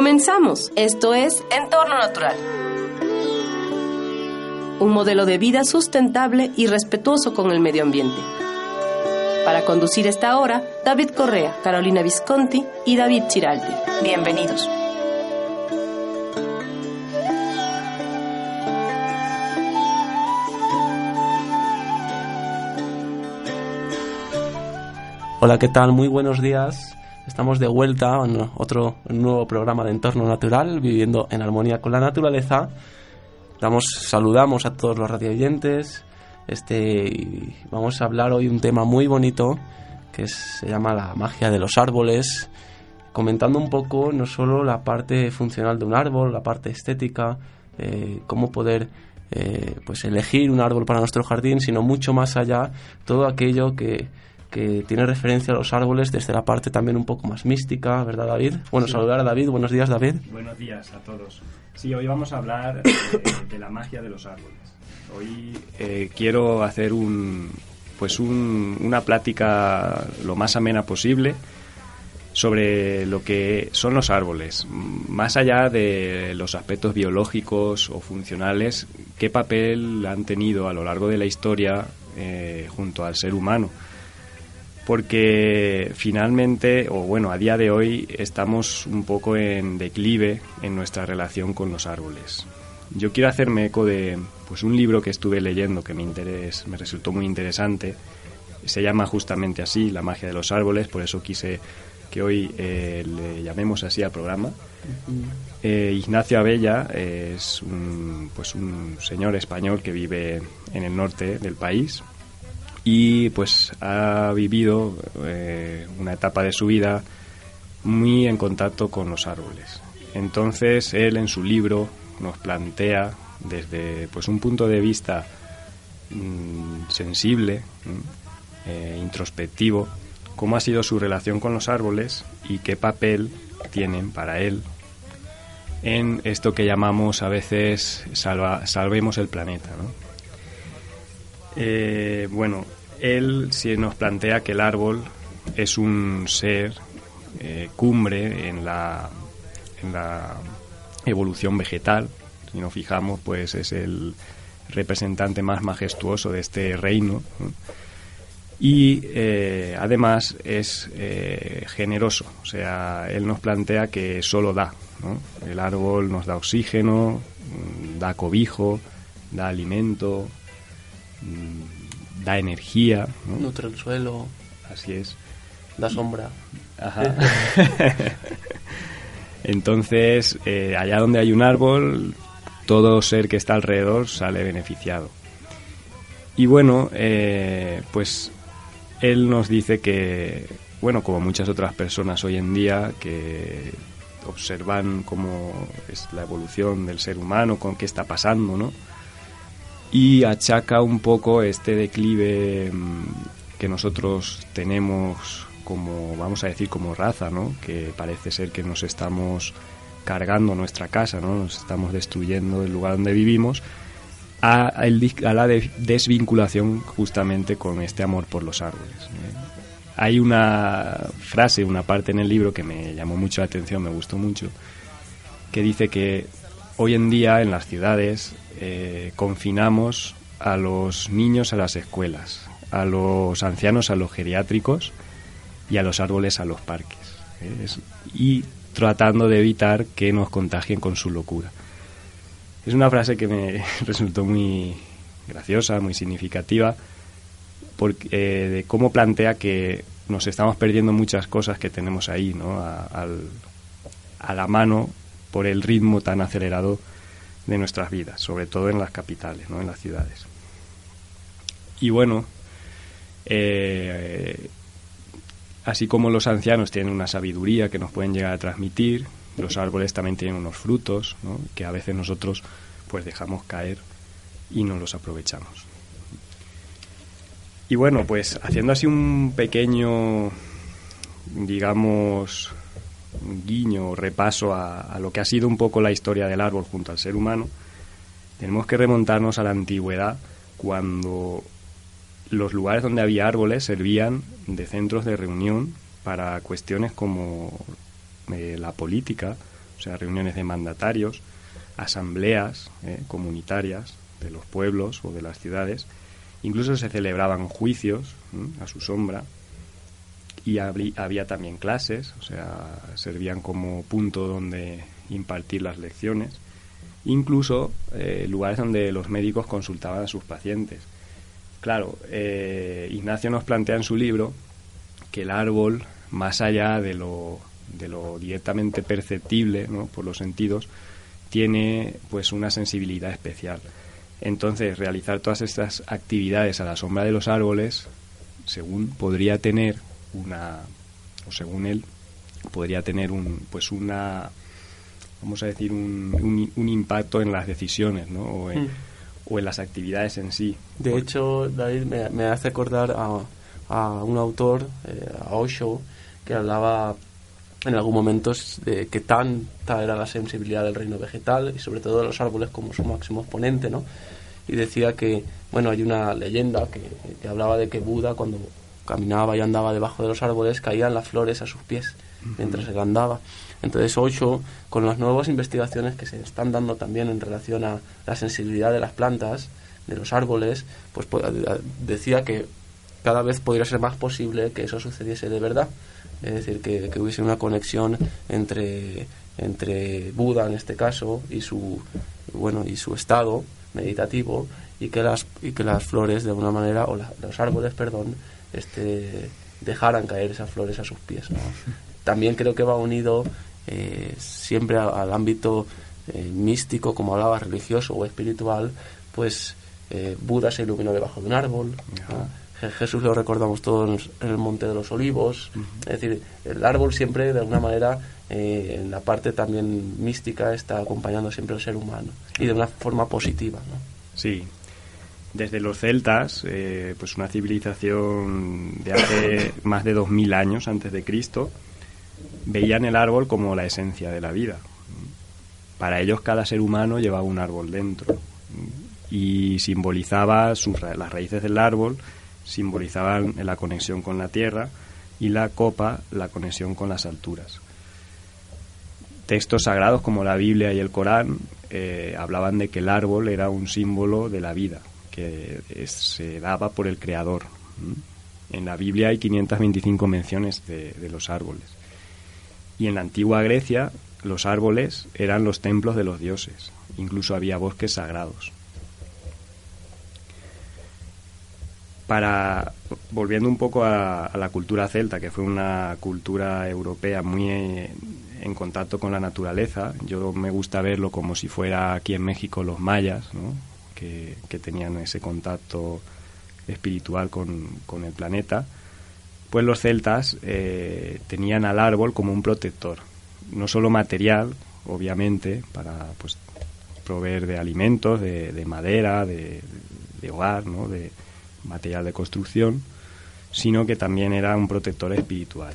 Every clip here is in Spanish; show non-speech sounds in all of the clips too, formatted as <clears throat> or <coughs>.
Comenzamos. Esto es Entorno Natural. Un modelo de vida sustentable y respetuoso con el medio ambiente. Para conducir esta hora, David Correa, Carolina Visconti y David Chiraldi. Bienvenidos. Hola, ¿qué tal? Muy buenos días. Estamos de vuelta en otro nuevo programa de entorno natural, viviendo en armonía con la naturaleza. Damos, saludamos a todos los radioyentes. Este, vamos a hablar hoy un tema muy bonito que se llama la magia de los árboles, comentando un poco no solo la parte funcional de un árbol, la parte estética, eh, cómo poder eh, pues elegir un árbol para nuestro jardín, sino mucho más allá, todo aquello que que tiene referencia a los árboles desde la parte también un poco más mística, ¿verdad David? Bueno, saludar a David, buenos días David. Buenos días a todos. Sí, hoy vamos a hablar de la magia de los árboles. Hoy eh, quiero hacer un, pues una plática lo más amena posible sobre lo que son los árboles, más allá de los aspectos biológicos o funcionales, qué papel han tenido a lo largo de la historia eh, junto al ser humano porque finalmente, o bueno, a día de hoy estamos un poco en declive en nuestra relación con los árboles. Yo quiero hacerme eco de pues un libro que estuve leyendo que me, interés, me resultó muy interesante. Se llama justamente así, La magia de los árboles, por eso quise que hoy eh, le llamemos así al programa. Eh, Ignacio Abella es pues un señor español que vive en el norte del país, y pues ha vivido eh, una etapa de su vida muy en contacto con los árboles. Entonces él en su libro nos plantea desde pues un punto de vista mm, sensible, eh, introspectivo, cómo ha sido su relación con los árboles y qué papel tienen para él en esto que llamamos a veces salva, salvemos el planeta. ¿no? Eh, bueno, él sí nos plantea que el árbol es un ser eh, cumbre en la, en la evolución vegetal. Si nos fijamos, pues es el representante más majestuoso de este reino. Y eh, además es generoso, o sea, él nos plantea que solo da. El árbol nos da oxígeno, da cobijo, da alimento, da energía. Nutre el suelo. Así es. Da sombra. Ajá. <laughs> Entonces, eh, allá donde hay un árbol, todo ser que está alrededor sale beneficiado. Y bueno, eh, pues él nos dice que, bueno, como muchas otras personas hoy en día que observan cómo es la evolución del ser humano, con qué está pasando, ¿no? Y achaca un poco este declive mm, que nosotros tenemos como, vamos a decir, como raza, ¿no? Que parece ser que nos estamos cargando nuestra casa, ¿no? Nos estamos destruyendo el lugar donde vivimos a, a la desvinculación justamente con este amor por los árboles. Hay una frase, una parte en el libro que me llamó mucho la atención, me gustó mucho, que dice que hoy en día en las ciudades eh, confinamos a los niños a las escuelas, a los ancianos a los geriátricos y a los árboles a los parques. ¿eh? y tratando de evitar que nos contagien con su locura. Es una frase que me <laughs> resultó muy graciosa, muy significativa, porque, eh, de cómo plantea que nos estamos perdiendo muchas cosas que tenemos ahí, ¿no? a la mano por el ritmo tan acelerado de nuestras vidas, sobre todo en las capitales, ¿no? en las ciudades. Y bueno, eh, así como los ancianos tienen una sabiduría que nos pueden llegar a transmitir, los árboles también tienen unos frutos que a veces nosotros pues dejamos caer y no los aprovechamos. Y bueno, pues haciendo así un pequeño, digamos, guiño o repaso a, lo que ha sido un poco la historia del árbol junto al ser humano, tenemos que remontarnos a la antigüedad cuando los lugares donde había árboles servían de centros de reunión para cuestiones como eh, la política o sea, reuniones de mandatarios, asambleas eh, comunitarias de los pueblos o de las ciudades, incluso se celebraban juicios a su sombra y había también clases, o sea, servían como punto donde impartir las lecciones, incluso eh, lugares donde los médicos consultaban a sus pacientes. Claro, eh, Ignacio nos plantea en su libro que el árbol, más allá de lo, de lo directamente perceptible ¿no? por los sentidos, tiene pues una sensibilidad especial. Entonces, realizar todas estas actividades a la sombra de los árboles, según podría tener una, o según él, podría tener un, pues una, vamos a decir, un, un, impacto en las decisiones, ¿no? O en, mm. o en, las actividades en sí. De hecho, David me, hace acordar a, a un autor, eh, a Osho, que hablaba en algún momento de que tanta era la sensibilidad del reino vegetal y sobre todo de los árboles como su máximo exponente, ¿no? Y decía que, bueno, hay una leyenda que, que hablaba de que Buda cuando caminaba y andaba debajo de los árboles, caían las flores a sus pies mientras él andaba. Entonces, Ocho, con las nuevas investigaciones que se están dando también en relación a la sensibilidad de las plantas, de los árboles, pues decía que cada vez podría ser más posible que eso sucediese de verdad. Es decir, que, que hubiese una conexión entre, entre Buda, en este caso, y su, bueno, y su estado meditativo, y que las, y que las flores, de alguna manera, o los árboles, perdón, este, dejaran caer esas flores a sus pies. También creo que va unido eh, siempre al, ámbito eh, místico, como hablaba, religioso o espiritual, pues eh, Buda se iluminó debajo de un árbol. Jesús lo recordamos todos en el Monte de los Olivos. Es decir, el árbol siempre, de alguna manera, en la parte también mística, está acompañando siempre al ser humano y de una forma positiva. ¿no? Sí, desde los celtas, eh, pues una civilización de hace <coughs> más de 2000 años antes de Cristo, veían el árbol como la esencia de la vida. Para ellos cada ser humano llevaba un árbol dentro y simbolizaba sus, las raíces del árbol, simbolizaban la conexión con la tierra y la copa la conexión con las alturas. Textos sagrados como la Biblia y el Corán eh, hablaban de que el árbol era un símbolo de la vida, que se daba por el Creador. En la Biblia hay 525 menciones de, los árboles. Y en la antigua Grecia los árboles eran los templos de los dioses. Incluso había bosques sagrados. Para, volviendo un poco a, la cultura celta, que fue una cultura europea muy en contacto con la naturaleza, yo me gusta verlo como si fuera aquí en México los mayas, ¿no? Que, tenían ese contacto espiritual con, el planeta, pues los celtas eh, tenían al árbol como un protector, no solo material, obviamente, para pues, proveer de alimentos, de, madera, de, hogar, ¿no? de material de construcción, sino que también era un protector espiritual.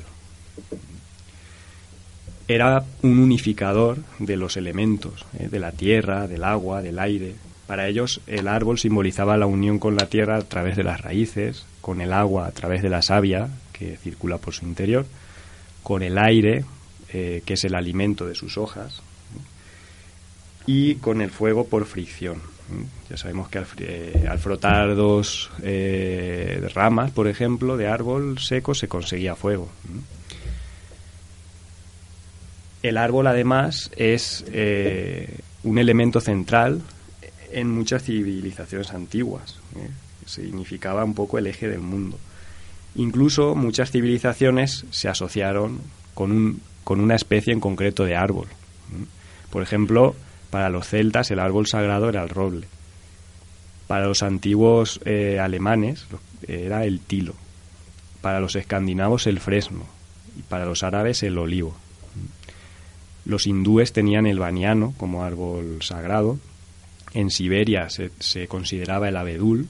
Era un unificador de los elementos, ¿eh? de la tierra, del agua, del aire, para ellos el árbol simbolizaba la unión con la tierra a través de las raíces, con el agua a través de la savia que circula por su interior, con el aire, eh, que es el alimento de sus hojas, y con el fuego por fricción. Ya sabemos que al, eh, frotar dos eh, ramas, por ejemplo, de árbol seco, se conseguía fuego. El árbol, además, es un elemento central en muchas civilizaciones antiguas. ¿eh? Significaba un poco el eje del mundo. Incluso muchas civilizaciones se asociaron con, un, con una especie en concreto de árbol. ¿eh? Por ejemplo, para los celtas el árbol sagrado era el roble. Para los antiguos eh, alemanes era el tilo. Para los escandinavos el fresno. Y para los árabes el olivo. Los hindúes tenían el baniano como árbol sagrado en Siberia se, consideraba el abedul,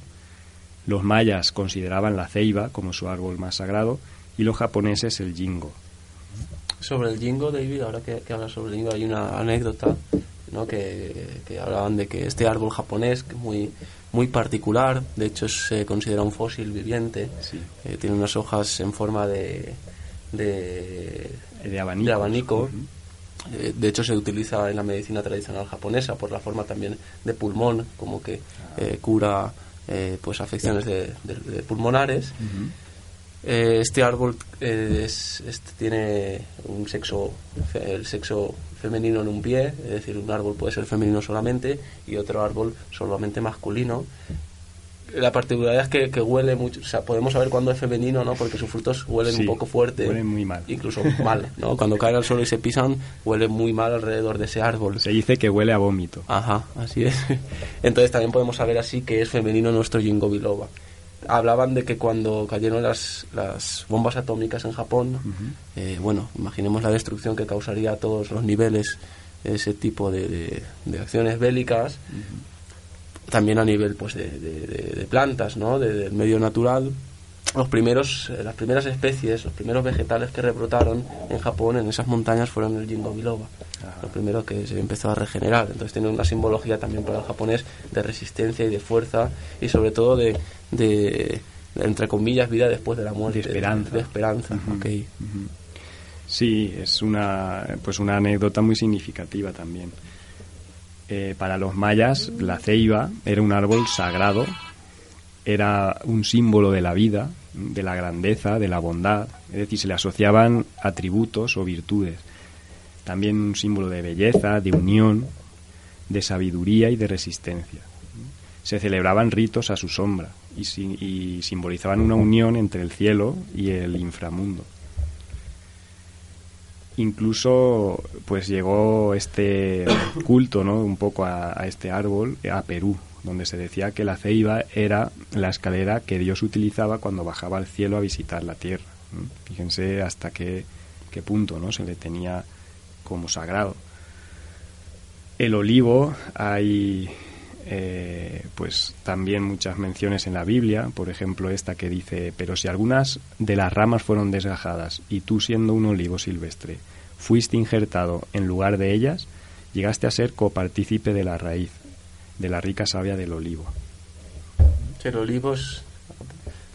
los mayas consideraban la ceiba como su árbol más sagrado y los japoneses el jingo. Sobre el jingo, David, ahora que, hablas sobre el jingo, hay una anécdota ¿no? que, hablaban de que este árbol japonés, que muy, muy particular, de hecho se considera un fósil viviente, eh, tiene unas hojas en forma de, de, abanico, Eh, de hecho, se utiliza en la medicina tradicional japonesa por la forma también de pulmón, como que eh, cura pues afecciones de, pulmonares. este árbol es, este tiene un sexo, el sexo femenino en un pie, es decir, un árbol puede ser femenino solamente y otro árbol solamente masculino la particularidad es que, que, huele mucho, o sea, podemos saber cuándo es femenino, ¿no? Porque sus frutos huelen un poco fuerte. Huelen muy mal. Incluso mal, ¿no? Cuando <laughs> caen al suelo y se pisan, huele muy mal alrededor de ese árbol. Se dice que huele a vómito. Ajá, así es. <laughs> Entonces también podemos saber así que es femenino nuestro Jingo biloba. Hablaban de que cuando cayeron las, las bombas atómicas en Japón, eh, bueno, imaginemos la destrucción que causaría a todos los niveles ese tipo de, de, acciones bélicas también a nivel pues de, de, plantas, ¿no? del medio natural. Los primeros, eh, las primeras especies, los primeros vegetales que rebrotaron en Japón, en esas montañas, fueron el jingo biloba. Lo primero que se empezó a regenerar. Entonces tiene una simbología también para el japonés de resistencia y de fuerza y sobre todo de, de entre comillas, vida después de la muerte. De esperanza. De, esperanza, Sí, es una, pues una anécdota muy significativa también. Eh, para los mayas la ceiba era un árbol sagrado, era un símbolo de la vida, de la grandeza, de la bondad, es decir, se le asociaban atributos o virtudes. También un símbolo de belleza, de unión, de sabiduría y de resistencia. Se celebraban ritos a su sombra y, y simbolizaban una unión entre el cielo y el inframundo incluso pues llegó este culto no un poco a, este árbol a Perú donde se decía que la ceiba era la escalera que Dios utilizaba cuando bajaba al cielo a visitar la tierra fíjense hasta qué, qué punto no se le tenía como sagrado. El olivo hay eh, pues también muchas menciones en la Biblia, por ejemplo esta que dice, pero si algunas de las ramas fueron desgajadas y tú siendo un olivo silvestre fuiste injertado en lugar de ellas, llegaste a ser copartícipe de la raíz, de la rica savia del olivo. El olivo es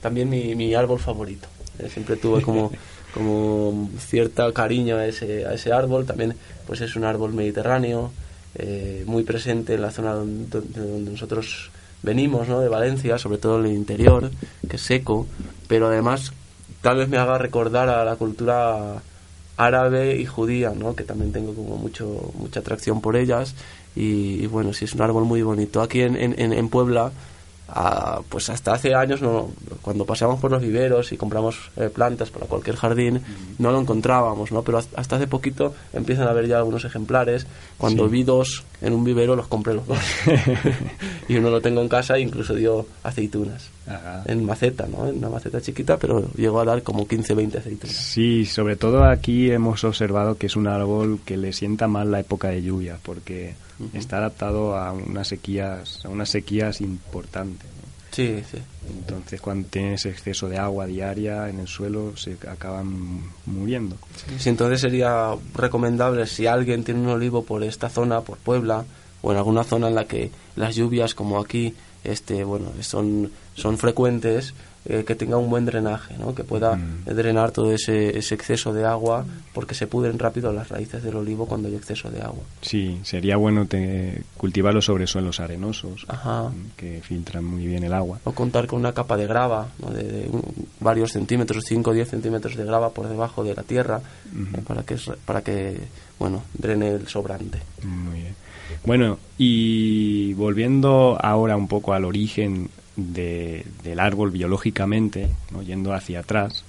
también mi, árbol favorito. Eh, siempre tuve como, como cierto cariño a ese, a ese árbol. También pues es un árbol mediterráneo, eh, muy presente en la zona donde, nosotros venimos, ¿no? de Valencia, sobre todo en el interior, que es seco, pero además tal vez me haga recordar a la cultura árabe y judía, ¿no? que también tengo como mucho mucha atracción por ellas y, bueno, sí es un árbol muy bonito. Aquí en, en, en Puebla pues hasta hace años no, cuando paseamos por los viveros y compramos eh, plantas para cualquier jardín no lo encontrábamos no pero hasta hace poquito empiezan a haber ya algunos ejemplares. Cuando vi dos en un vivero los compré los dos. <laughs> Y uno lo tengo en casa e incluso dio aceitunas. En maceta no en una maceta chiquita pero llegó a dar como 15 20 aceitunas. Sí sobre todo aquí hemos observado que es un árbol que le sienta mal la época de lluvia porque está adaptado a unas sequías, a unas sequías importantes. Sí, sí. Entonces, cuando tienes exceso de agua diaria en el suelo, se acaban muriendo. Sí, entonces sería recomendable si alguien tiene un olivo por esta zona, por Puebla, o en alguna zona en la que las lluvias, como aquí, este, bueno, son, son frecuentes, eh, que tenga un buen drenaje, ¿no? que pueda mm. drenar todo ese, ese, exceso de agua, porque se pudren rápido las raíces del olivo cuando hay exceso de agua. Sí, sería bueno te, cultivarlo sobre suelos arenosos, mm, que filtran muy bien el agua. O contar con una capa de grava, de, varios centímetros, 5 o 10 centímetros de grava por debajo de la tierra, eh, para, que, para que bueno, drene el sobrante. Muy bien. Bueno, y volviendo ahora un poco al origen del árbol biológicamente, yendo hacia atrás,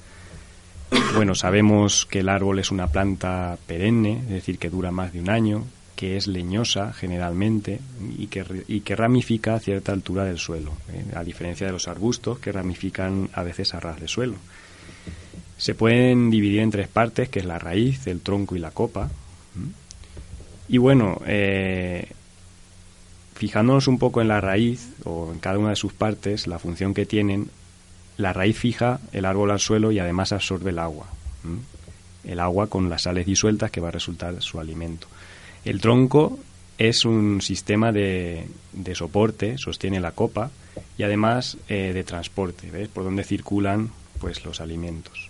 bueno, sabemos que el árbol es una planta perenne, es decir, que dura más de un año, que es leñosa generalmente y que, y que ramifica a cierta altura del suelo, ¿eh? a diferencia de los arbustos que ramifican a veces a ras de suelo. Se pueden dividir en tres partes, que es la raíz, el tronco y la copa. Y bueno, eh, fijándonos un poco en la raíz o en cada una de sus partes, la función que tienen, la raíz fija el árbol al suelo y además absorbe el agua. El agua con las sales disueltas que va a resultar su alimento. El tronco es un sistema de, de soporte, sostiene la copa y además eh, de transporte, ¿ves? Por donde circulan pues los alimentos.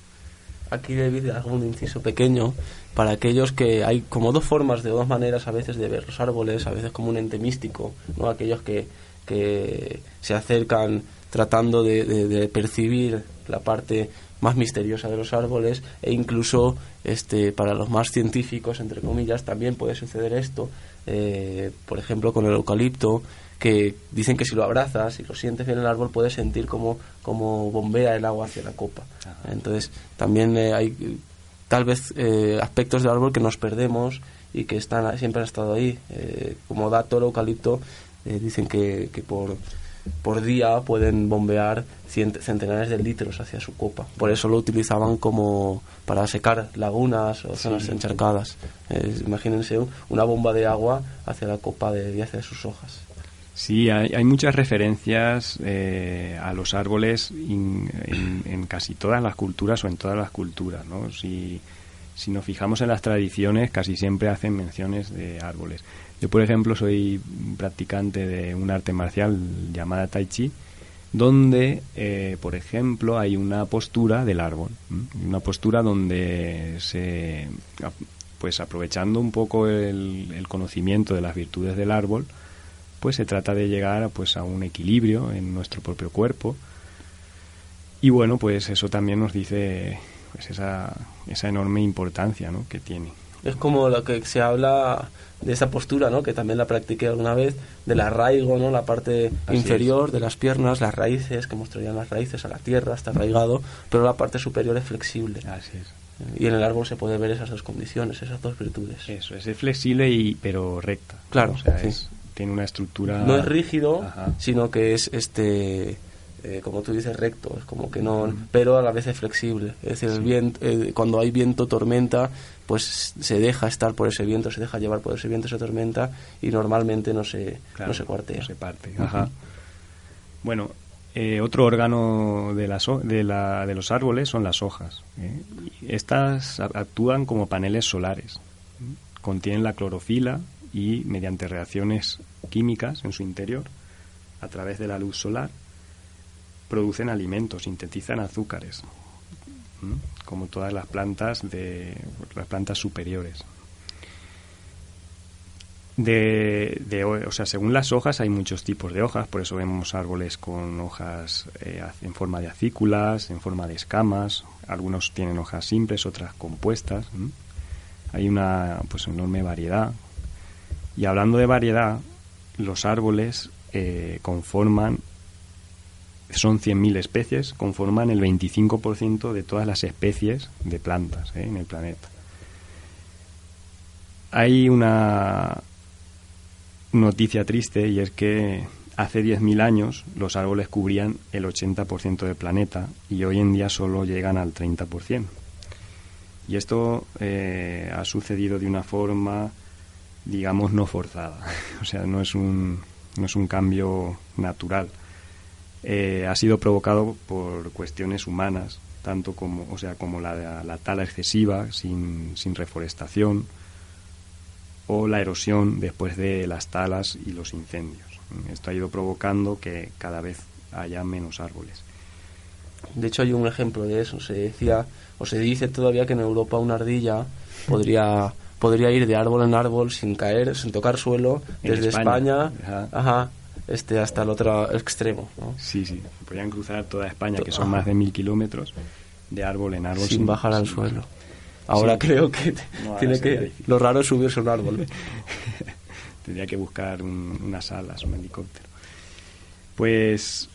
Aquí, David, hago un inciso pequeño para aquellos que hay como dos formas, de dos maneras a veces de ver los árboles, a veces como un ente místico, ¿no? aquellos que, que se acercan tratando de, percibir la parte más misteriosa de los árboles e incluso este para los más científicos entre comillas también puede suceder esto eh, por ejemplo con el eucalipto que dicen que si lo abrazas y lo sientes en el árbol puedes sentir como, como bombea el agua hacia la copa entonces también eh, hay tal vez eh, aspectos del árbol que nos perdemos y que están siempre han estado ahí como dato el eucalipto dicen que, que por por día pueden bombear centenares de litros hacia su copa. Por eso lo utilizaban como para secar lagunas o zonas encharcadas. imagínense una bomba de agua hacia la copa de 10 de sus hojas. Sí, hay, muchas referencias eh, a los árboles en, casi todas las culturas o en todas las culturas. ¿no? Si, si nos fijamos en las tradiciones, casi siempre hacen menciones de árboles. Yo, por ejemplo, soy practicante de un arte marcial llamada Tai Chi, donde, eh, por ejemplo, hay una postura del árbol, una postura donde se, pues aprovechando un poco el, conocimiento de las virtudes del árbol, pues se trata de llegar pues a un equilibrio en nuestro propio cuerpo. Y bueno, pues eso también nos dice pues esa, esa enorme importancia ¿no? que tiene. Es como lo que se habla de esa postura, ¿no? que también la practiqué alguna vez, del arraigo, ¿no? la parte inferior de las piernas, las raíces, que mostrarían las raíces a la tierra, está arraigado, pero la parte superior es flexible. Así es. Y en el árbol se puede ver esas dos condiciones, esas dos virtudes. Eso, es flexible y pero recta. Claro, tiene una estructura... No es rígido, sino que es este eh, como tú dices, recto, es como que no, pero a la vez es flexible. Es decir, el viento, eh, cuando hay viento, tormenta, pues se deja estar por ese viento, se deja llevar por ese viento, esa tormenta, y normalmente no se, no se cuartea. se parte. Bueno, eh, otro órgano de, las, de, la, de los árboles son las hojas. Estas actúan como paneles solares. Contienen la clorofila y mediante reacciones químicas en su interior, a través de la luz solar, producen alimentos, sintetizan azúcares, como todas las plantas de las plantas superiores. De, o sea, según las hojas hay muchos tipos de hojas, por eso vemos árboles con hojas eh, en forma de acículas, en forma de escamas, algunos tienen hojas simples, otras compuestas. Hay una pues enorme variedad. Y hablando de variedad, los árboles eh, conforman son 100.000 especies, conforman el 25% de todas las especies de plantas ¿eh? en el planeta. Hay una noticia triste y es que hace 10.000 años los árboles cubrían el 80% del planeta y hoy en día solo llegan al 30%. Y esto eh, ha sucedido de una forma, digamos, no forzada. <laughs> o sea, no es un, no es un cambio natural eh, ha sido provocado por cuestiones humanas, tanto como, o sea, como la, la tala excesiva sin, sin reforestación o la erosión después de las talas y los incendios. Esto ha ido provocando que cada vez haya menos árboles. De hecho, hay un ejemplo de eso. Se decía, o se dice todavía que en Europa una ardilla podría podría ir de árbol en árbol sin caer, sin tocar suelo, desde España, ajá, este hasta el otro extremo. ¿no? Sí, sí, podrían cruzar toda España, que son más de mil kilómetros, de árbol en árbol. Sin, bajar al suelo. Ahora creo que tiene que lo raro es subirse a un árbol. <laughs> Tendría que buscar unas alas, un helicóptero. Pues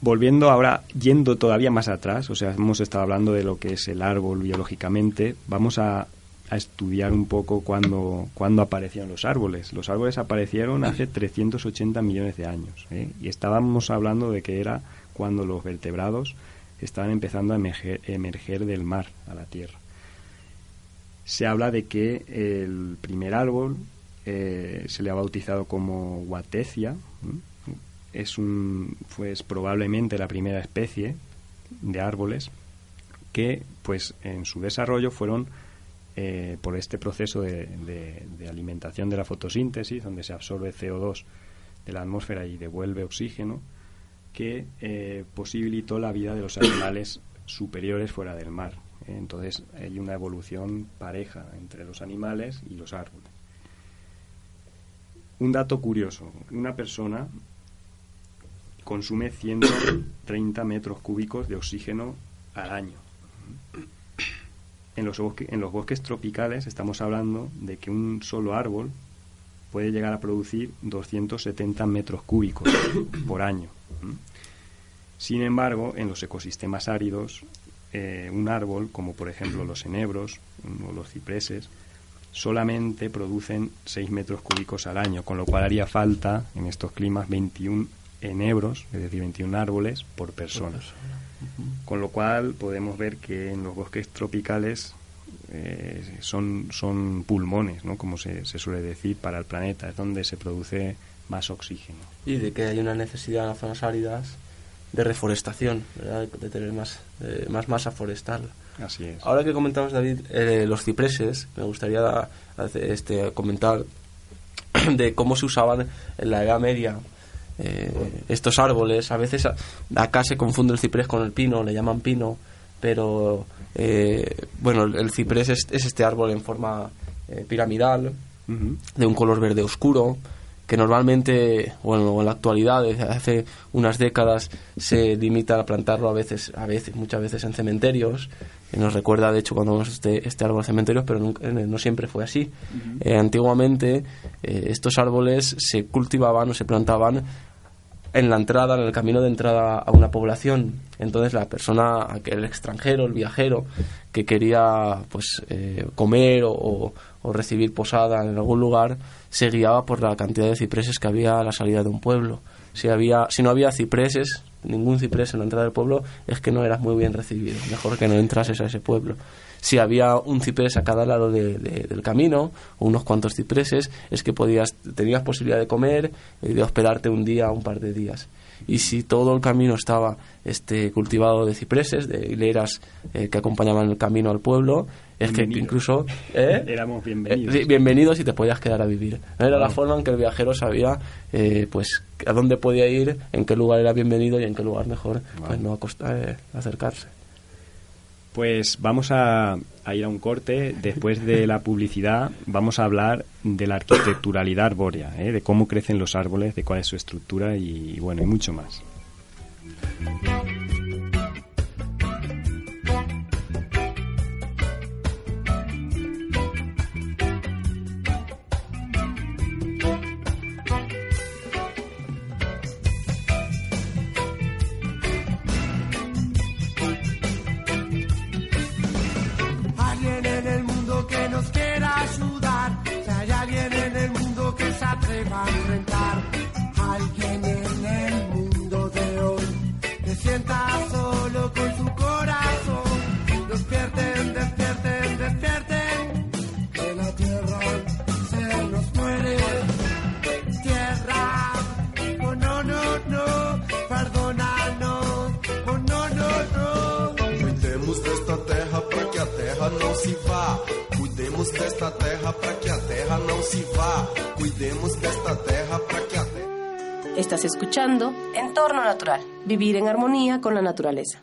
volviendo ahora, yendo todavía más atrás, o sea, hemos estado hablando de lo que es el árbol biológicamente, vamos a a estudiar un poco cuándo, cuándo aparecieron los árboles. Los árboles aparecieron hace 380 millones de años ¿eh? y estábamos hablando de que era cuando los vertebrados estaban empezando a emerger, del mar a la tierra. Se habla de que el primer árbol eh, se le ha bautizado como Guatecia, es un, pues probablemente la primera especie de árboles que pues en su desarrollo fueron eh, por este proceso de, alimentación de la fotosíntesis, donde se absorbe CO2 de la atmósfera y devuelve oxígeno, que eh, posibilitó la vida de los animales superiores fuera del mar. Entonces hay una evolución pareja entre los animales y los árboles. Un dato curioso, una persona consume 130 metros cúbicos de oxígeno al año. En los, en los bosques tropicales estamos hablando de que un solo árbol puede llegar a producir 270 metros cúbicos <coughs> por año. Sin embargo, en los ecosistemas áridos, eh, un árbol, como por ejemplo los enebros o los cipreses, solamente producen 6 metros cúbicos al año, con lo cual haría falta en estos climas 21 enebros, es decir, 21 árboles por persona. Con lo cual podemos ver que en los bosques tropicales eh, son, son pulmones, ¿no? como se, se, suele decir, para el planeta, es donde se produce más oxígeno. Y de que hay una necesidad en las zonas áridas de reforestación, de tener más, eh, más masa forestal. Así es. Ahora que comentamos, David, eh, los cipreses, me gustaría este, comentar <clears throat> de cómo se usaban en la Edad Media estos árboles. A veces acá se confunde el ciprés con el pino, le llaman pino, pero eh, bueno, el ciprés es, este árbol en forma eh, piramidal, de un color verde oscuro, que normalmente, bueno, en la actualidad, desde hace unas décadas, se limita a plantarlo a veces, a veces, muchas veces en cementerios, que nos recuerda, de hecho, cuando vemos este, este árbol en cementerios, pero no, siempre fue así. Eh, antiguamente, estos árboles se cultivaban o se plantaban en la entrada, en el camino de entrada a una población. Entonces la persona, el extranjero, el viajero, que quería pues eh, comer o, recibir posada en algún lugar, se guiaba por la cantidad de cipreses que había a la salida de un pueblo. Si, había, si no había cipreses, ningún ciprés en la entrada del pueblo, es que no eras muy bien recibido. Mejor que no entrases a ese pueblo si había un ciprés a cada lado del camino, o unos cuantos cipreses, es que podías, tenías posibilidad de comer y de hospedarte un día o un par de días. Y si todo el camino estaba este, cultivado de cipreses, de hileras eh, que acompañaban el camino al pueblo, es que incluso ¿eh? éramos bienvenidos. Eh, bienvenidos y te podías quedar a vivir. Era la forma en que el viajero sabía pues a dónde podía ir, en qué lugar era bienvenido y en qué lugar mejor pues no acercarse. Pues vamos a, ir a un corte. Después de la publicidad vamos a hablar de la arquitecturalidad arbórea, ¿eh? de cómo crecen los árboles, de cuál es su estructura y, y bueno, y mucho más. Estás escuchando Entorno Natural, vivir en armonía con la naturaleza.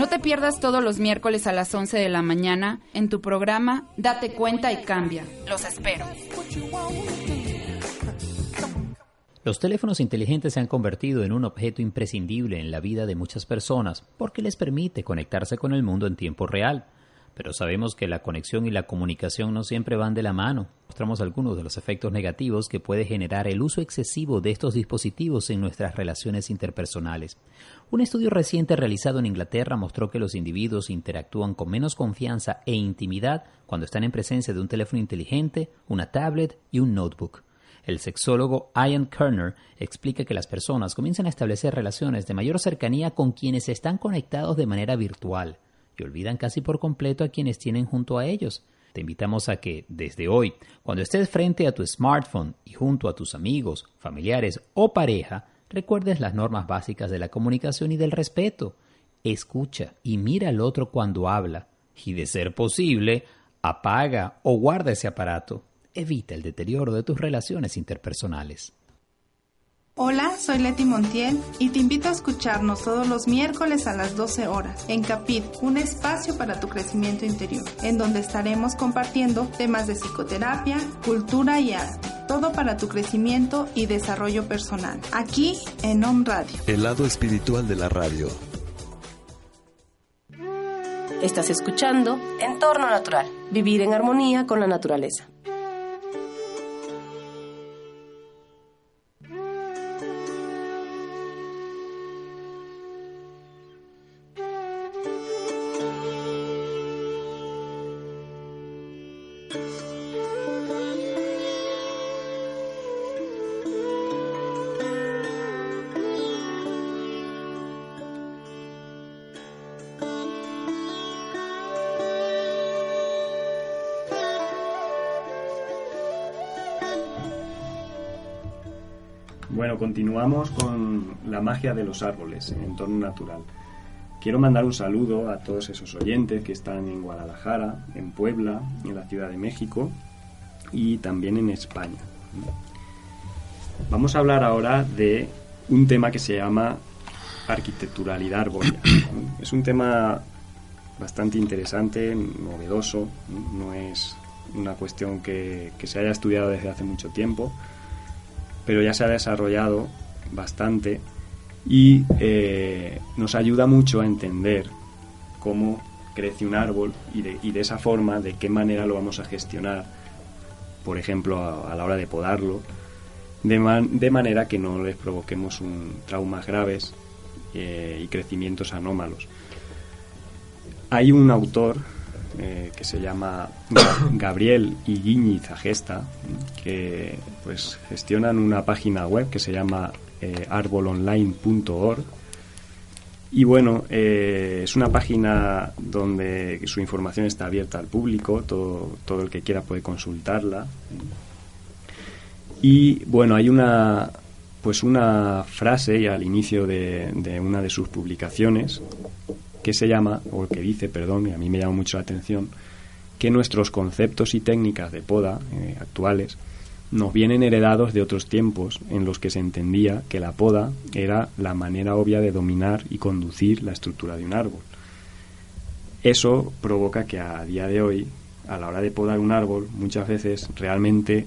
No te pierdas todos los miércoles a las 11 de la mañana en tu programa Date cuenta y cambia. Los espero. Los teléfonos inteligentes se han convertido en un objeto imprescindible en la vida de muchas personas porque les permite conectarse con el mundo en tiempo real pero sabemos que la conexión y la comunicación no siempre van de la mano. Mostramos algunos de los efectos negativos que puede generar el uso excesivo de estos dispositivos en nuestras relaciones interpersonales. Un estudio reciente realizado en Inglaterra mostró que los individuos interactúan con menos confianza e intimidad cuando están en presencia de un teléfono inteligente, una tablet y un notebook. El sexólogo Ian Kerner explica que las personas comienzan a establecer relaciones de mayor cercanía con quienes están conectados de manera virtual y olvidan casi por completo a quienes tienen junto a ellos. Te invitamos a que, desde hoy, cuando estés frente a tu smartphone y junto a tus amigos, familiares o pareja, recuerdes las normas básicas de la comunicación y del respeto. Escucha y mira al otro cuando habla y, de ser posible, apaga o guarda ese aparato. Evita el deterioro de tus relaciones interpersonales. Hola, soy Leti Montiel y te invito a escucharnos todos los miércoles a las 12 horas en Capit, un espacio para tu crecimiento interior, en donde estaremos compartiendo temas de psicoterapia, cultura y arte, todo para tu crecimiento y desarrollo personal, aquí en Home Radio. El lado espiritual de la radio. Estás escuchando Entorno Natural, vivir en armonía con la naturaleza. Continuamos con la magia de los árboles en entorno natural. Quiero mandar un saludo a todos esos oyentes que están en Guadalajara, en Puebla, en la Ciudad de México y también en España. Vamos a hablar ahora de un tema que se llama arquitecturalidad arbórea. Es un tema bastante interesante, novedoso, no es una cuestión que, que se haya estudiado desde hace mucho tiempo pero ya se ha desarrollado bastante y eh, nos ayuda mucho a entender cómo crece un árbol y de, y de, esa forma, de qué manera lo vamos a gestionar, por ejemplo, a, la hora de podarlo, de, man, de, manera que no les provoquemos un, traumas graves eh, y crecimientos anómalos. Hay un autor eh, que se llama Gabriel Iguiñiz Agesta, que pues gestionan una página web que se llama eh, arbolonline.org. Y bueno, eh, es una página donde su información está abierta al público, todo, todo el que quiera puede consultarla. Y bueno, hay una pues una frase al inicio de una de sus publicaciones que se llama, o que dice, perdón, y a mí me llama mucho la atención, que nuestros conceptos y técnicas de poda eh, actuales nos vienen heredados de otros tiempos en los que se entendía que la poda era la manera obvia de dominar y conducir la estructura de un árbol. Eso provoca que a día de hoy, a la hora de podar un árbol, muchas veces realmente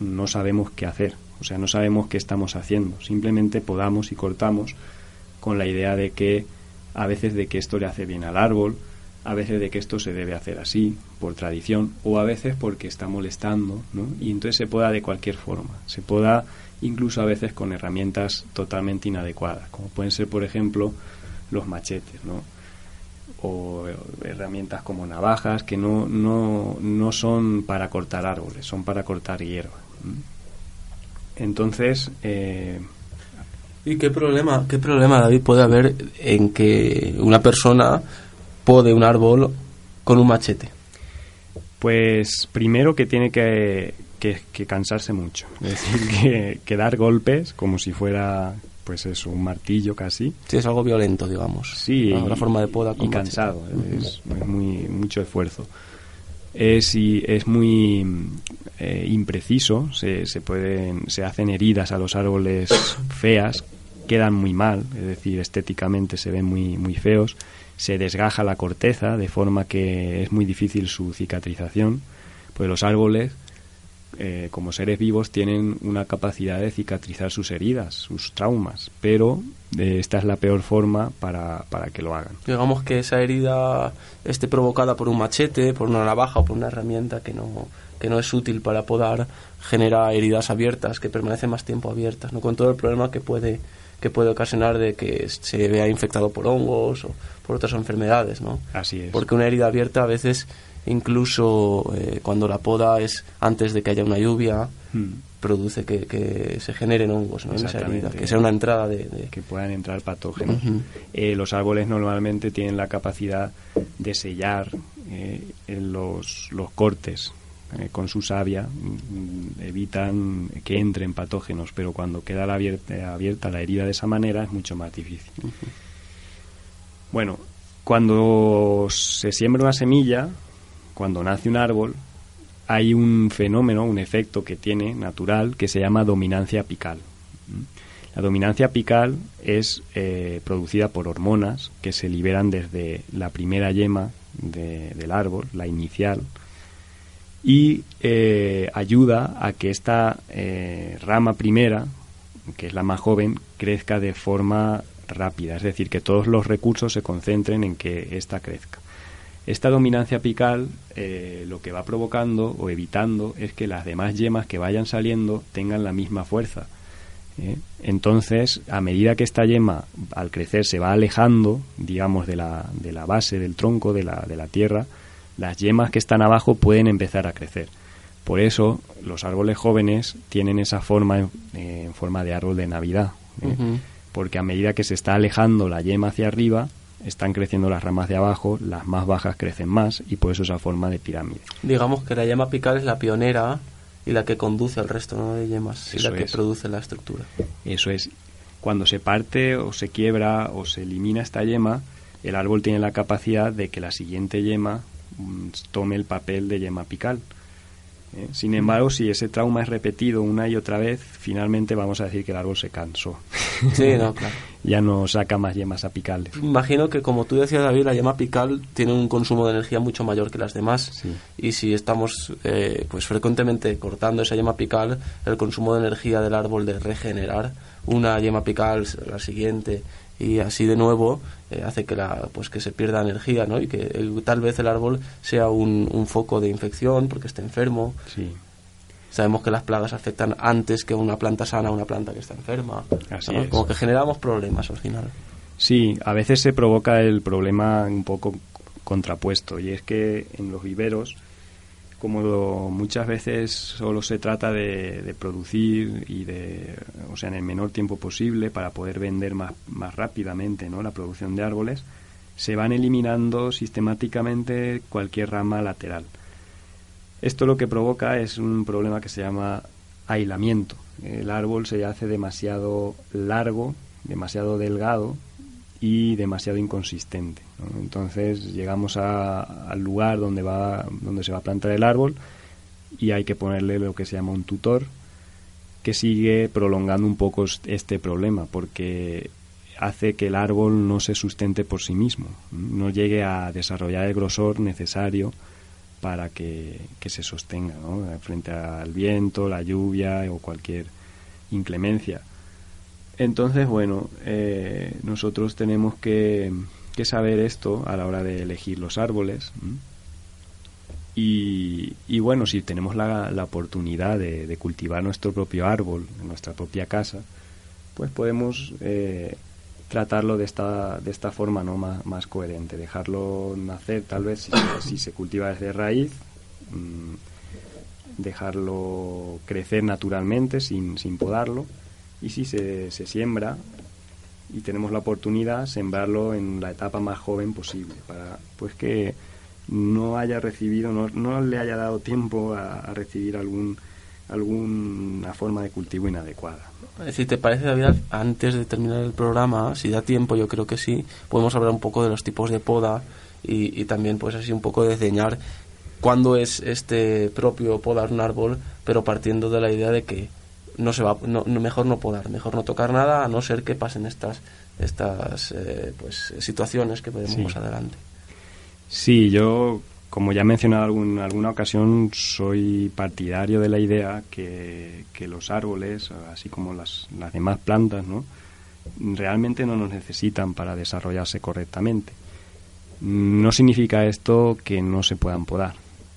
no sabemos qué hacer, o sea, no sabemos qué estamos haciendo, simplemente podamos y cortamos con la idea de que a veces de que esto le hace bien al árbol, a veces de que esto se debe hacer así, por tradición, o a veces porque está molestando, ¿no? Y entonces se poda de cualquier forma. Se poda incluso a veces con herramientas totalmente inadecuadas, como pueden ser, por ejemplo, los machetes, ¿no? O herramientas como navajas, que no, no, no son para cortar árboles, son para cortar hierba. Entonces, eh, ¿Y qué problema, qué problema, David, puede haber en que una persona pode un árbol con un machete? Pues primero que tiene que, que, que cansarse mucho. Es decir, <laughs> que, que, dar golpes como si fuera, pues eso, un martillo casi. Sí, es algo violento, digamos. Sí. Una forma de poda con Y cansado. Es, es, muy, mucho esfuerzo. Es, y, es muy eh, impreciso, se, se, pueden, se hacen heridas a los árboles feas, quedan muy mal, es decir, estéticamente se ven muy, muy feos, se desgaja la corteza de forma que es muy difícil su cicatrización, pues los árboles, eh, como seres vivos, tienen una capacidad de cicatrizar sus heridas, sus traumas, pero eh, esta es la peor forma para, para que lo hagan. Digamos que esa herida esté provocada por un machete, por una navaja o por una herramienta que no, que no es útil para podar, genera heridas abiertas que permanecen más tiempo abiertas, ¿no? con todo el problema que puede que puede ocasionar de que se vea infectado por hongos o por otras enfermedades, ¿no? Así es. Porque una herida abierta a veces, incluso eh, cuando la poda es antes de que haya una lluvia, hmm. produce que, que se generen hongos ¿no? en esa herida, que sea una entrada de... de- que puedan entrar patógenos. Eh, los árboles normalmente tienen la capacidad de sellar eh, en los, los cortes eh, con su savia, mm, evitan que entren patógenos, pero cuando queda la abierta, abierta la herida de esa manera es mucho más difícil. Bueno, cuando se siembra una semilla, cuando nace un árbol, hay un fenómeno, un efecto que tiene natural que se llama dominancia apical. ¿Mm? La dominancia apical es eh, producida por hormonas que se liberan desde la primera yema de- del árbol, la inicial, y eh, ayuda a que esta eh, rama primera, que es la más joven, crezca de forma rápida, es decir, que todos los recursos se concentren en que ésta crezca. Esta dominancia apical eh, lo que va provocando o evitando es que las demás yemas que vayan saliendo tengan la misma fuerza. Entonces, a medida que esta yema al crecer se va alejando, digamos, de la, de la base del tronco, de la, de la tierra, las yemas que están abajo pueden empezar a crecer. Por eso los árboles jóvenes tienen esa forma en, eh, en forma de árbol de Navidad. ¿eh? Porque a medida que se está alejando la yema hacia arriba, están creciendo las ramas de abajo, las más bajas crecen más y por eso esa forma de pirámide. Digamos que la yema apical es la pionera y la que conduce al resto ¿no? de yemas y la que es. produce la estructura. Eso es, cuando se parte o se quiebra o se elimina esta yema, el árbol tiene la capacidad de que la siguiente yema tome el papel de yema apical. ¿eh? Sin embargo, si ese trauma es repetido una y otra vez, finalmente vamos a decir que el árbol se cansó. <laughs> Sí, no, claro. ya no saca más yemas apicales. Imagino que, como tú decías, David, la yema apical tiene un consumo de energía mucho mayor que las demás. Sí. Y si estamos eh, pues frecuentemente cortando esa yema apical, el consumo de energía del árbol de regenerar una yema apical, la siguiente, y así de nuevo, eh, hace que, la, pues que se pierda energía, ¿no? Y que el- tal vez el árbol sea un, un foco de infección porque esté enfermo. Sí. Sabemos que las plagas afectan antes que una planta sana a una planta que está enferma. Así ¿no? es. Como que generamos problemas al final. Sí, a veces se provoca el problema un poco contrapuesto y es que en los viveros, como muchas veces solo se trata de, de producir y de, o sea, en el menor tiempo posible para poder vender más, más rápidamente, ¿no? La producción de árboles, se van eliminando sistemáticamente cualquier rama lateral. Esto lo que provoca es un problema que se llama aislamiento. El árbol se hace demasiado largo, demasiado delgado y demasiado inconsistente. ¿no? Entonces llegamos a- al lugar donde, va, donde se va a plantar el árbol y hay que ponerle lo que se llama un tutor que sigue prolongando un poco este problema porque hace que el árbol no se sustente por sí mismo, no llegue a desarrollar el grosor necesario para que, que se sostenga ¿no? frente al viento, la lluvia o cualquier inclemencia. Entonces, bueno, eh, nosotros tenemos que, que saber esto a la hora de elegir los árboles. Y, y bueno, si tenemos la, la oportunidad de, de cultivar nuestro propio árbol en nuestra propia casa, pues podemos eh, tratarlo de esta, de esta forma no más, más coherente, dejarlo nacer tal vez si, se- si se cultiva desde raíz, mm, dejarlo crecer naturalmente sin, sin podarlo y si se, se siembra y tenemos la oportunidad sembrarlo en la etapa más joven posible para pues que no haya recibido no, no le haya dado tiempo a, recibir algún alguna forma de cultivo inadecuada. Si te parece, David, antes de terminar el programa, si da tiempo, yo creo que sí, podemos hablar un poco de los tipos de poda y, y también, pues así, un poco de desdeñar cuándo es este propio podar un árbol, pero partiendo de la idea de que no se va, no, no- mejor no podar, mejor no tocar nada, a no ser que pasen estas, estas eh, pues, situaciones que veremos Sí. más adelante. Sí, yo, como ya he mencionado en alguna ocasión, soy partidario de la idea que, que los árboles, así como las, las demás plantas, ¿no? realmente no nos necesitan para desarrollarse correctamente. No significa esto que no se puedan podar,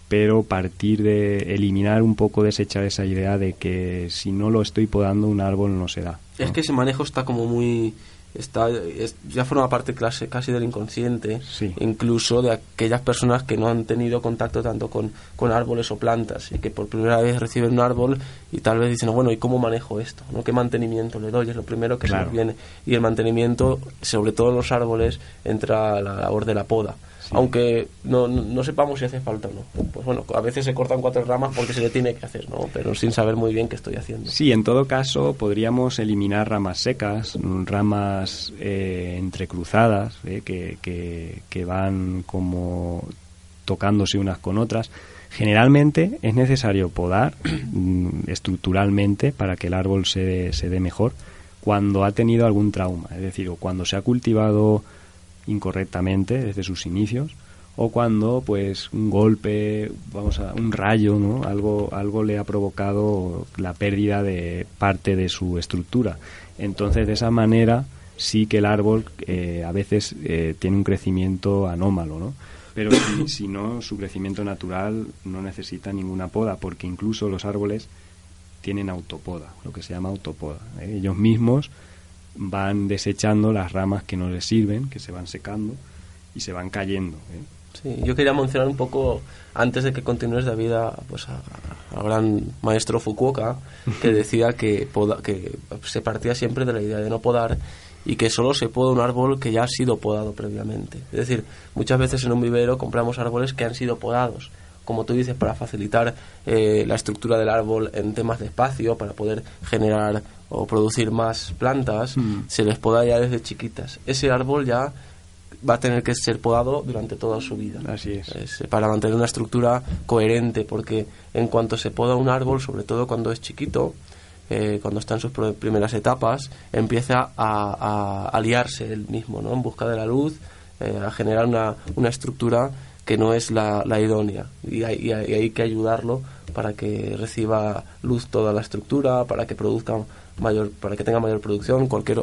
pero partir de eliminar un poco, desechar esa idea de que si no lo estoy podando un árbol no se da. Es que ese manejo está como muy está es- ya forma parte clase, casi del inconsciente, Sí. incluso de aquellas personas que no han tenido contacto tanto con, con árboles o plantas y que por primera vez reciben un árbol y tal vez dicen, bueno, ¿y cómo manejo esto? ¿no? ¿Qué mantenimiento le doy? Es lo primero que se viene. Y el mantenimiento, sobre todo en los árboles, entra la labor de la poda. Aunque no, no, no sepamos si hace falta o no. Pues bueno, a veces se cortan cuatro ramas porque se le tiene que hacer, ¿no? Pero sin saber muy bien qué estoy haciendo. Sí, en todo caso podríamos eliminar ramas secas, mm, ramas eh, entrecruzadas, eh, que, que- que van como tocándose unas con otras. Generalmente es necesario podar mm, estructuralmente para que el árbol se, dé- se dé mejor cuando ha tenido algún trauma, es decir, o cuando se ha cultivado incorrectamente desde sus inicios o cuando pues un golpe, vamos a un rayo, ¿no? Algo algo le ha provocado la pérdida de parte de su estructura. Entonces, de esa manera sí que el árbol eh, a veces eh, tiene un crecimiento anómalo, ¿no? Pero si, <coughs> no, su crecimiento natural no necesita ninguna poda, porque incluso los árboles tienen autopoda, lo que se llama autopoda. ¿eh? Ellos mismos van desechando las ramas que no les sirven, que se van secando y se van cayendo. ¿eh? Sí, yo quería mencionar un poco, antes de que continúes, David, a, pues al gran maestro Fukuoka, <laughs> que decía que, poda- que se partía siempre de la idea de no podar y que solo se poda un árbol que ya ha sido podado previamente. Es decir, muchas veces en un vivero compramos árboles que han sido podados, como tú dices, para facilitar eh, la estructura del árbol en temas de espacio, para poder generar o producir más plantas, se les poda ya desde chiquitas. Ese árbol ya va a tener que ser podado durante toda su vida. Así es. Es, eh, para mantener una estructura coherente, porque en cuanto se poda un árbol, sobre todo cuando es chiquito, eh, cuando está en sus primeras etapas, empieza a, a aliarse él mismo, ¿no? En busca de la luz, eh, a generar una, una estructura que no es la, la idónea. Y hay, y que ayudarlo para que reciba luz toda la estructura, para que produzca mayor, para que tenga mayor producción, cualquier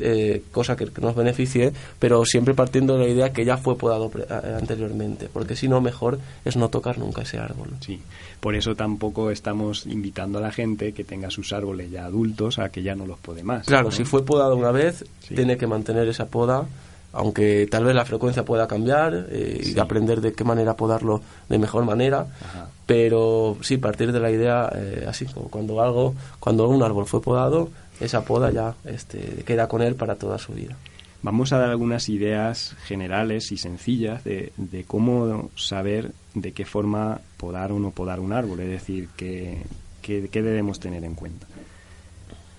eh, cosa que, que nos beneficie, pero siempre partiendo de la idea que ya fue podado pre- anteriormente, porque si no, mejor es no tocar nunca ese árbol. Sí, por eso tampoco estamos invitando a la gente que tenga sus árboles ya adultos a que ya no los pode más. Claro, ¿no? si fue podado una vez, Sí. tiene que mantener esa poda, aunque tal vez la frecuencia pueda cambiar eh, y aprender de qué manera podarlo de mejor manera, Ajá. pero sí partir de la idea eh, así como cuando algo, cuando un árbol fue podado, esa poda ya este, queda con él para toda su vida. Vamos a dar algunas ideas generales y sencillas de, de cómo saber de qué forma podar o no podar un árbol, es decir, qué, qué- qué debemos tener en cuenta.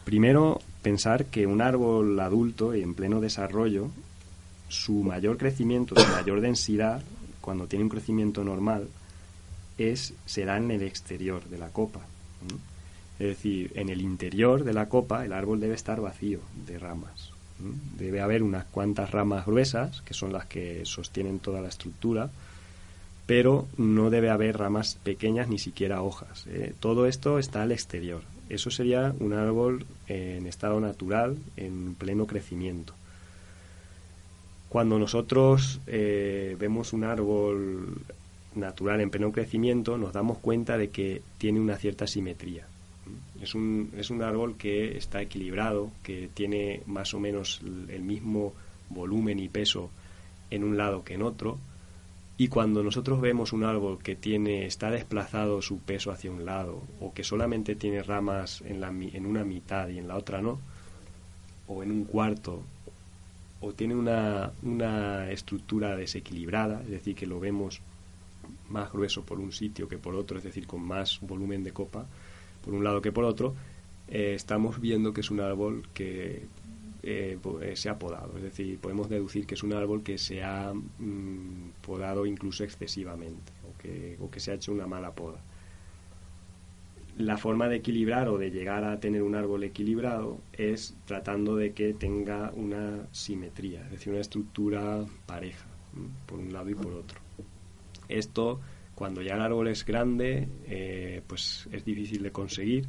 Primero, pensar que un árbol adulto y en pleno desarrollo, su mayor crecimiento, su mayor densidad, cuando tiene un crecimiento normal, es será en el exterior de la copa. Es decir, en el interior de la copa el árbol debe estar vacío de ramas. Debe haber unas cuantas ramas gruesas, que son las que sostienen toda la estructura, pero no debe haber ramas pequeñas ni siquiera hojas. ¿eh? Todo esto está al exterior. Eso sería un árbol en estado natural, en pleno crecimiento. Cuando nosotros eh, vemos un árbol natural en pleno crecimiento, nos damos cuenta de que tiene una cierta simetría. Es un, es un árbol que está equilibrado, que tiene más o menos el mismo volumen y peso en un lado que en otro. Y cuando nosotros vemos un árbol que tiene, está desplazado su peso hacia un lado, o que solamente tiene ramas en, la, en una mitad y en la otra no, o en un cuarto, o tiene una, una estructura desequilibrada, es decir, que lo vemos más grueso por un sitio que por otro, es decir, con más volumen de copa por un lado que por otro, eh, estamos viendo que es un árbol que eh, eh, se ha podado. Es decir, podemos deducir que es un árbol que se ha mm, podado incluso excesivamente o que, o que se ha hecho una mala poda. La forma de equilibrar o de llegar a tener un árbol equilibrado es tratando de que tenga una simetría, es decir, una estructura pareja, por un lado y por otro. Esto, cuando ya el árbol es grande, eh, pues es difícil de conseguir.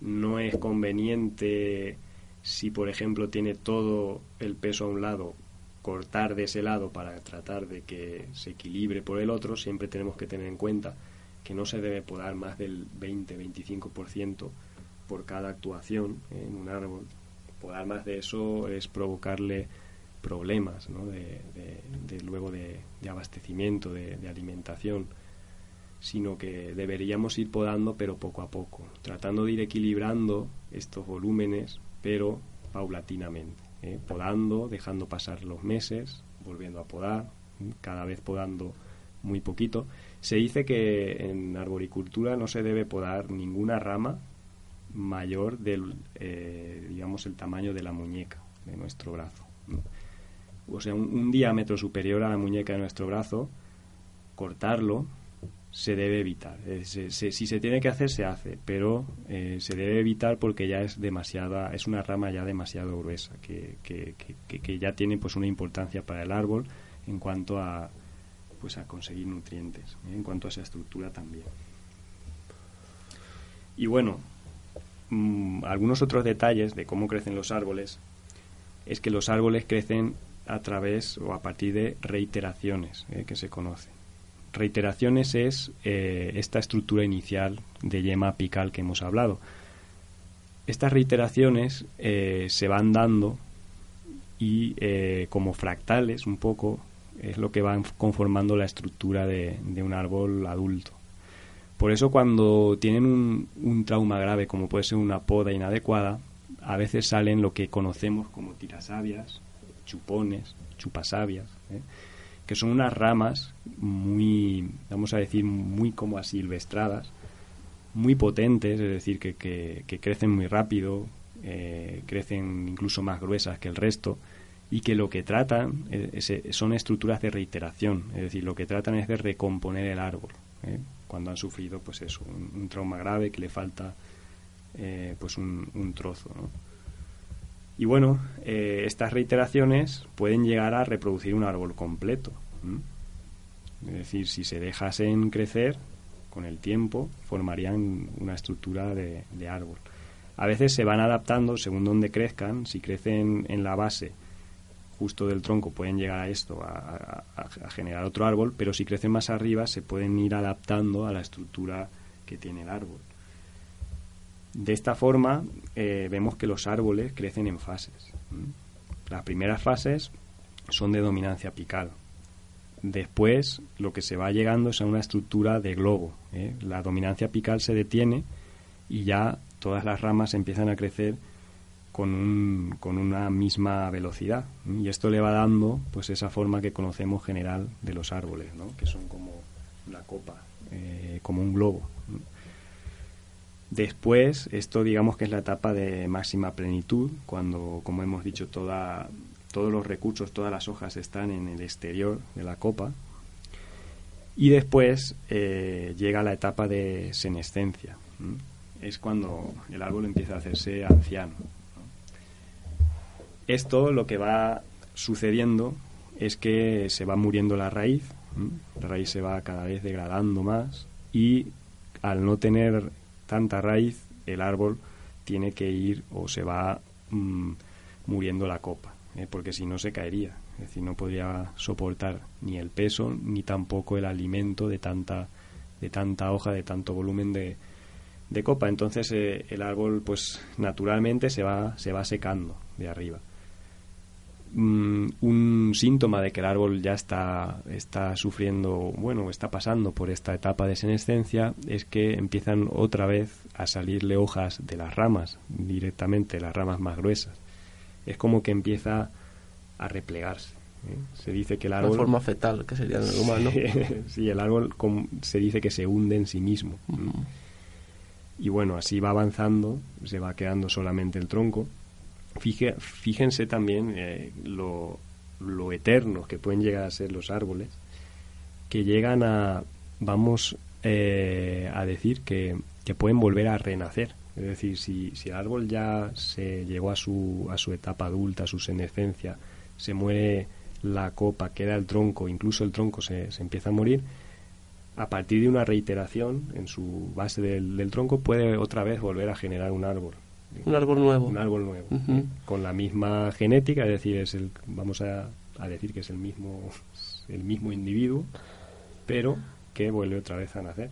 No es conveniente, si por ejemplo tiene todo el peso a un lado, cortar de ese lado para tratar de que se equilibre por el otro. Siempre tenemos que tener en cuenta que no se debe podar más del 20-25% por cada actuación en un árbol. podar más de eso es provocarle problemas ¿no? de, luego de, abastecimiento, de, alimentación, sino que deberíamos ir podando pero poco a poco, tratando de ir equilibrando estos volúmenes pero paulatinamente, ¿eh? podando, dejando pasar los meses, volviendo a podar, cada vez podando muy poquito. Se dice que en arboricultura no se debe podar ninguna rama mayor del, eh, digamos, el tamaño de la muñeca de nuestro brazo o sea, un, diámetro superior a la muñeca de nuestro brazo, cortarlo se debe evitar. Eh, si se tiene que hacer, se hace, pero eh, se debe evitar porque ya es demasiada, es una rama ya demasiado gruesa, que, que, que, ya tiene pues una importancia para el árbol en cuanto a pues a conseguir nutrientes, ¿eh? en cuanto a esa estructura también. Y bueno, mm, algunos otros detalles de cómo crecen los árboles es que los árboles crecen a través o a partir de reiteraciones eh, que se conocen. Reiteraciones es eh, esta estructura inicial de yema apical que hemos hablado. Estas reiteraciones se van dando y como fractales un poco es lo que van conformando la estructura de, un árbol adulto. Por eso cuando tienen un, un trauma grave como puede ser una poda inadecuada, a veces salen lo que conocemos como tirasabias chupones, chupasabias, ¿eh? que son unas ramas muy, vamos a decir, muy como asilvestradas, muy potentes, es decir, que, que, crecen muy rápido, eh, crecen incluso más gruesas que el resto, y que lo que tratan son estructuras de reiteración, es decir, lo que tratan es de recomponer el árbol, ¿eh? cuando han sufrido pues eso, un, trauma grave que le falta pues un, trozo. Y bueno, eh, estas reiteraciones pueden llegar a reproducir un árbol completo. Es decir, si se dejasen crecer con el tiempo, formarían una estructura de, árbol. A veces se van adaptando según donde crezcan. Si crecen en la base justo del tronco, pueden llegar a esto, a, generar otro árbol, pero si crecen más arriba, se pueden ir adaptando a la estructura que tiene el árbol. De esta forma eh, vemos que los árboles crecen en fases. Las primeras fases son de dominancia apical. Después lo que se va llegando es a una estructura de globo. ¿eh? La dominancia apical se detiene y ya todas las ramas empiezan a crecer con, un, con una misma velocidad. Y esto le va dando pues esa forma que conocemos general de los árboles, que son como la copa, eh, como un globo. Después, esto digamos que es la etapa de máxima plenitud, cuando, como hemos dicho, toda, todos los recursos, todas las hojas están en el exterior de la copa. Y después eh, llega la etapa de senescencia. Es cuando el árbol empieza a hacerse anciano. Esto lo que va sucediendo es que se va muriendo la raíz, la raíz se va cada vez degradando más y al no tener tanta raíz, el árbol tiene que ir o se va mm, muriendo la copa, ¿eh? porque si no se caería. Es decir, no podría soportar ni el peso ni tampoco el alimento de tanta, de tanta hoja, de tanto volumen de, de copa. Entonces eh, el árbol, pues naturalmente se va, se va secando de arriba. Mm, un síntoma de que el árbol ya está, está sufriendo, bueno, está pasando por esta etapa de senescencia, es que empiezan otra vez a salirle hojas de las ramas, directamente las ramas más gruesas. Es como que empieza a replegarse. ¿eh? Se dice que el árbol... Forma fetal, que sería en el humano. <laughs> sí, el árbol se dice que se hunde en sí mismo. Y bueno, así va avanzando, se va quedando solamente el tronco fíjense también eh, lo, lo eternos que pueden llegar a ser los árboles, que llegan a, vamos eh, a decir, que, que, pueden volver a renacer. Es decir, si, si el árbol ya se llegó a su, a su etapa adulta, a su senescencia, se muere la copa, queda el tronco, incluso el tronco se, se empieza a morir, a partir de una reiteración en su base del, del tronco puede otra vez volver a generar un árbol. Un árbol nuevo. Un árbol nuevo. Con la misma genética, es decir, es el, vamos a, decir que es el mismo, el mismo individuo, pero que vuelve otra vez a nacer.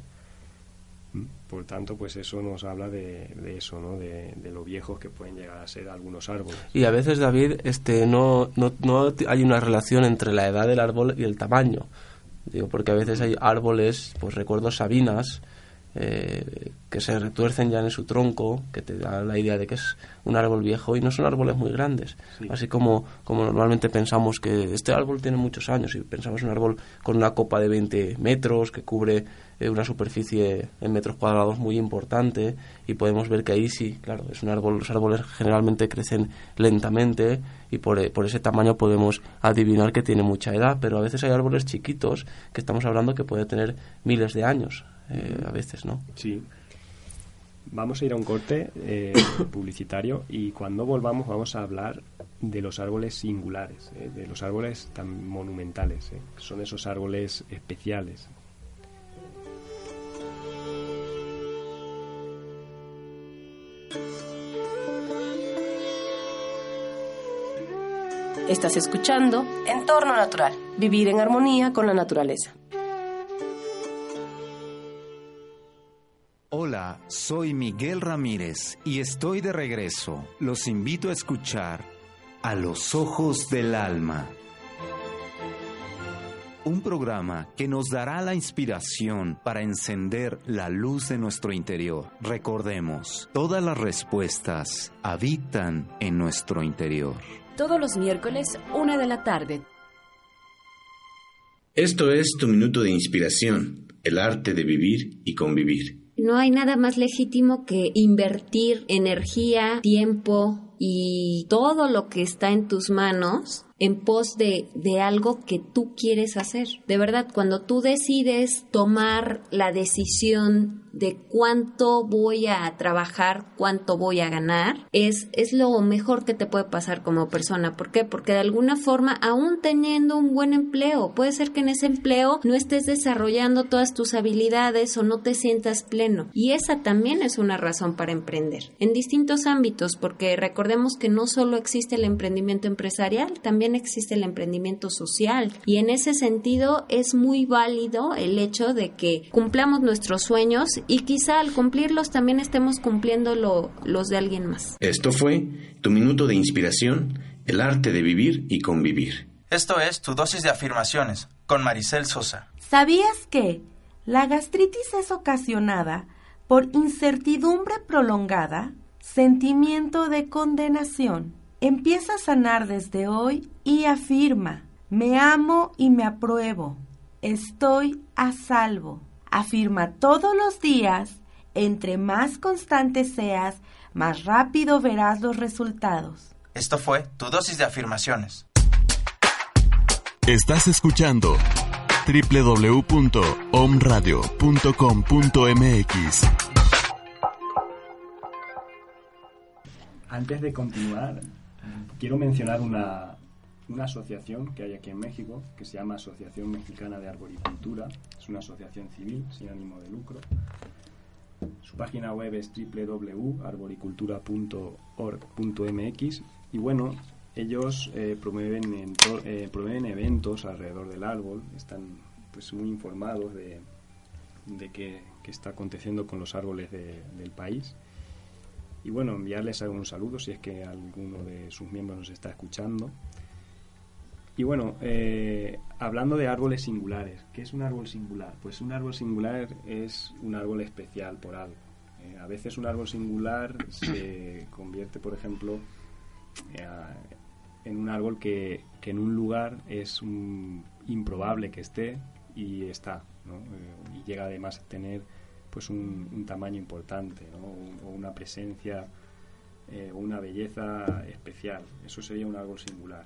Por tanto, pues eso nos habla de, eso, ¿no? De, lo viejos que pueden llegar a ser algunos árboles. Y a veces, David, este, no, no, no hay una relación entre la edad del árbol y el tamaño. Digo, porque a veces hay árboles, pues recuerdo sabinas, eh, que se retuercen ya en su tronco, que te da la idea de que es un árbol viejo y no son árboles muy grandes. Así como, como normalmente pensamos que este árbol tiene muchos años y pensamos un árbol con una copa de 20 metros que cubre eh, una superficie en metros cuadrados muy importante y podemos ver que ahí sí, claro, es un árbol, los árboles generalmente crecen lentamente y por, eh, por ese tamaño podemos adivinar que tiene mucha edad, pero a veces hay árboles chiquitos que estamos hablando que puede tener miles de años. Eh, a veces, ¿no? Sí. Vamos a ir a un corte eh, <coughs> publicitario y cuando volvamos vamos a hablar de los árboles singulares, eh, de los árboles tan monumentales, son esos árboles especiales. Estás escuchando Entorno Natural, vivir en armonía con la naturaleza. Hola, soy Miguel Ramírez y estoy de regreso. Los invito a escuchar A los Ojos del Alma. Un programa que nos dará la inspiración para encender la luz de nuestro interior. Recordemos, todas las respuestas habitan en nuestro interior. Todos los miércoles, una de la tarde. Esto es tu minuto de inspiración, el arte de vivir y convivir. No hay nada más legítimo que invertir energía, tiempo y todo lo que está en tus manos en pos de, de, algo que tú quieres hacer. De verdad, cuando tú decides tomar la decisión de cuánto voy a trabajar, cuánto voy a ganar, es, es lo mejor que te puede pasar como persona. ¿Por qué? Porque de alguna forma, aún teniendo un buen empleo, puede ser que en ese empleo no estés desarrollando todas tus habilidades o no te sientas pleno. Y esa también es una razón para emprender. En distintos ámbitos, porque recordemos que no solo existe el emprendimiento empresarial, también existe el emprendimiento social. Y en ese sentido es muy válido el hecho de que cumplamos nuestros sueños y quizá al cumplirlos también estemos cumpliendo los de alguien más. Esto fue tu minuto de inspiración, el arte de vivir y convivir. Esto es tu dosis de afirmaciones con Maricel Sosa. ¿Sabías que la gastritis es ocasionada por incertidumbre prolongada, sentimiento de condenación? Empieza a sanar desde hoy y afirma, me amo y me apruebo, estoy a salvo. Afirma todos los días, entre más constante seas, más rápido verás los resultados. Esto fue tu dosis de afirmaciones. Estás escuchando www.omradio.com.mx. Antes de continuar, quiero mencionar una, una asociación que hay aquí en México que se llama Asociación Mexicana de Arboricultura. Es una asociación civil sin ánimo de lucro. Su página web es www.arboricultura.org.mx y bueno, ellos eh, promueven, eh, promueven eventos alrededor del árbol, están pues muy informados de, de qué, está aconteciendo con los árboles del país. Y bueno, enviarles algún saludo si es que alguno de sus miembros nos está escuchando. Y bueno, eh, hablando de árboles singulares, ¿qué es un árbol singular? Pues un árbol singular es un árbol especial por algo. Eh, a veces un árbol singular se <clears throat> convierte, por ejemplo, eh, en un árbol que, en un lugar es improbable que esté y está, ¿no? y llega además a tener pues un, tamaño importante o, una presencia o una belleza especial. Eso sería un árbol singular.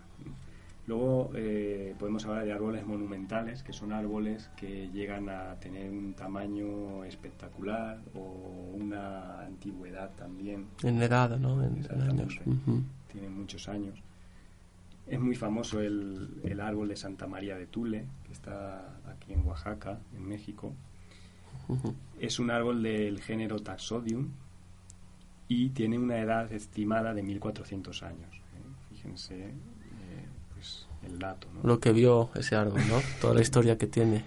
Luego eh, podemos hablar de árboles monumentales, que son árboles que llegan a tener un tamaño espectacular o una antigüedad también. En edad, ¿no? En, años. Tienen muchos años. Es muy famoso el, el, árbol de Santa María de Tule, que está aquí en Oaxaca, en México. Es un árbol del género Taxodium y tiene una edad estimada de 1400 años. ¿eh? Fíjense el dato. Lo que vio ese árbol, ¿no? Toda la historia que tiene.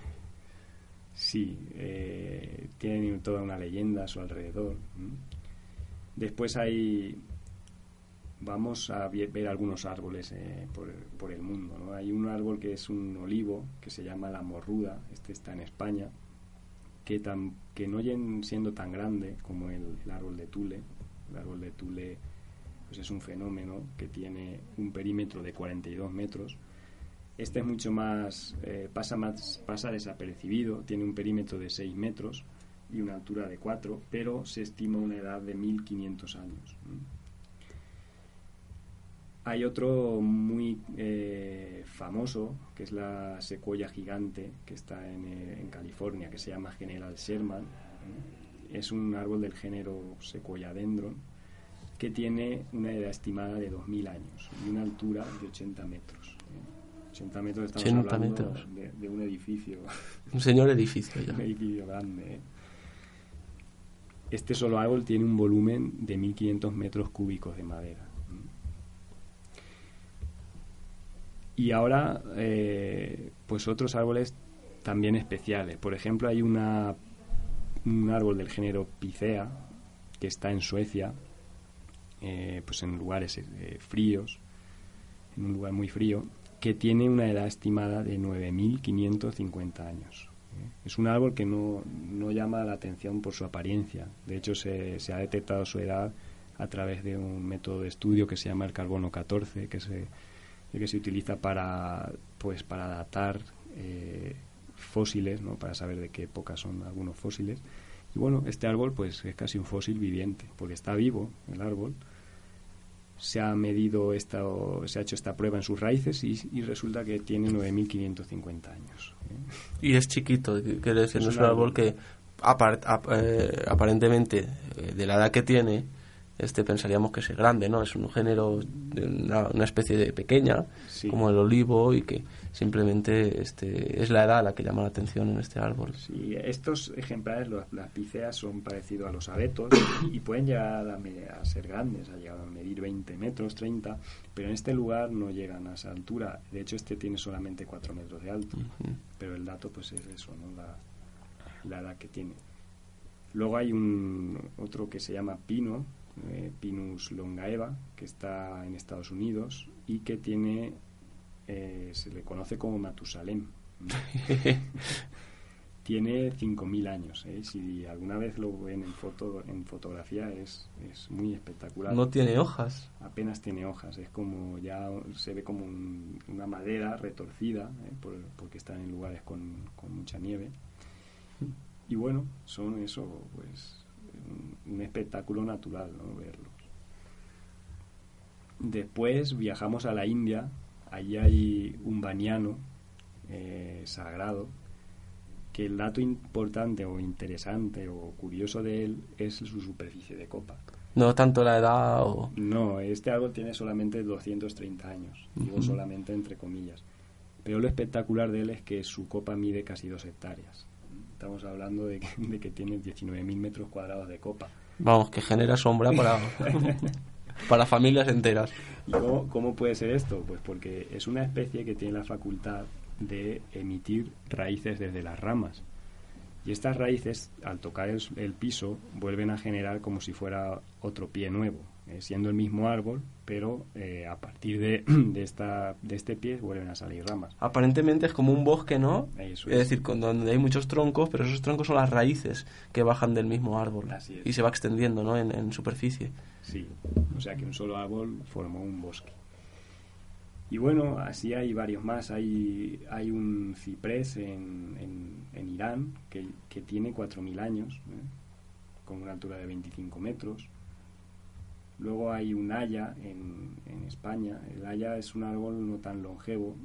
Sí, eh, tiene toda una leyenda a su alrededor. Después hay, vamos a ver algunos árboles eh, por, el mundo. ¿no? Hay un árbol que es un olivo que se llama la morruda, este está en España, que, tan, que no siendo tan grande como el, árbol de Tule. El árbol de Tule pues es un fenómeno que tiene un perímetro de 42 metros. Este es mucho más, eh, pasa más, desapercibido, tiene un perímetro de 6 metros y una altura de 4, pero se estima una edad de 1500 años. Hay otro muy eh, famoso, que es la secuoya gigante, que está en, eh, California, que se llama General Sherman. Es un árbol del género Sequoia dendron, que tiene una edad estimada de 2.000 años y una altura de 80 metros. 80 metros estamos hablando De, un edificio. Un señor edificio <laughs> un edificio grande. ¿eh? Este solo árbol tiene un volumen de 1.500 metros cúbicos de madera. Y ahora, eh, pues otros árboles también especiales. Por ejemplo, hay una, un árbol del género Picea que está en Suecia, eh, pues en lugares eh, fríos, en un lugar muy frío, que tiene una edad estimada de 9.550 años. Es un árbol que no, no, llama la atención por su apariencia. De hecho, se, se, ha detectado su edad a través de un método de estudio que se llama el carbono 14, que se que se utiliza para, pues, para datar eh, fósiles, ¿no? para saber de qué época son algunos fósiles. Y bueno, este árbol pues es casi un fósil viviente, porque está vivo el árbol. Se ha medido esta, se ha hecho esta prueba en sus raíces y, resulta que tiene 9.550 años. ¿eh? Y es chiquito, quiere decir, no es un árbol, que eh, aparentemente de la edad que tiene este pensaríamos que es grande, ¿no? Es un género, de una, especie de pequeña, como el olivo, y que simplemente este, es la edad la que llama la atención en este árbol. Sí, estos ejemplares, las piceas, son parecidos a los abetos y pueden llegar a, ser grandes, a llegar a medir 20 metros, 30, pero en este lugar no llegan a esa altura. De hecho, este tiene solamente 4 metros de alto, pero el dato pues es eso, ¿no? La, la edad que tiene. Luego hay un otro que se llama pino, eh, Pinus longaeva, que está en Estados Unidos y que tiene, eh, se le conoce como Matusalem. <laughs> tiene 5.000 años. ¿eh? Si alguna vez lo ven en, foto, en fotografía es, es muy espectacular. No tiene hojas. Apenas tiene hojas. Es como ya se ve como una madera retorcida porque está en lugares con, con mucha nieve. Y bueno, son eso, pues un, espectáculo natural ¿no? verlos. Después viajamos a la India, allí hay un baniano eh, sagrado, que el dato importante o interesante o curioso de él es su superficie de copa. No tanto la edad o... No, este árbol tiene solamente 230 años, digo solamente entre comillas. Pero lo espectacular de él es que su copa mide casi dos hectáreas. Estamos hablando de que, de que tiene 19.000 metros cuadrados de copa. Vamos, que genera sombra para, <laughs> para familias enteras. ¿Y cómo, cómo puede ser esto? Pues porque es una especie que tiene la facultad de emitir raíces desde las ramas. Y estas raíces, al tocar el, piso, vuelven a generar como si fuera otro pie nuevo, eh, siendo el mismo árbol, pero eh, a partir de, <clears throat> de, esta, de este pie vuelven a salir ramas. Aparentemente es como un bosque, ¿no? es. decir, con, donde hay muchos troncos, pero esos troncos son las raíces que bajan del mismo árbol y se va extendiendo ¿no? en, en superficie. Sí, o sea que un solo árbol formó un bosque. Y bueno, así hay varios más. Hay, hay un ciprés en, en, Irán que, que tiene 4.000 años, ¿eh? con una altura de 25 metros. Luego hay un haya en, en, España. El haya es un árbol no tan longevo.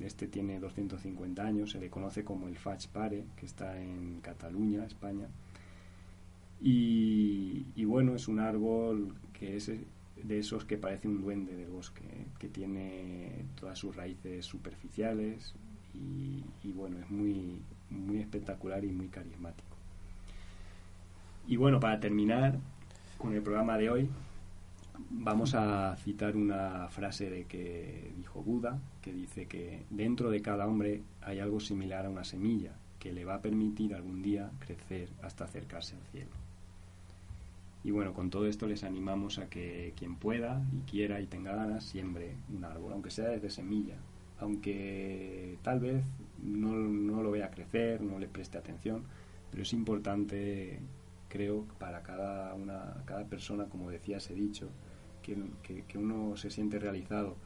Este tiene 250 años. Se le conoce como el Fach Pare, que está en Cataluña, España. Y, y bueno, es un árbol que es de esos que parece un duende del bosque, ¿eh? que tiene todas sus raíces superficiales y, bueno, es muy, muy espectacular y muy carismático. Y bueno, para terminar con el programa de hoy, vamos a citar una frase de que dijo Buda, que dice que dentro de cada hombre hay algo similar a una semilla que le va a permitir algún día crecer hasta acercarse al cielo. Y bueno, con todo esto les animamos a que quien pueda y quiera y tenga ganas siembre un árbol, aunque sea desde semilla, aunque tal vez no, no lo vea crecer, no le preste atención, pero es importante, creo, para cada, una, cada persona, como decía ese dicho, que, que uno se siente realizado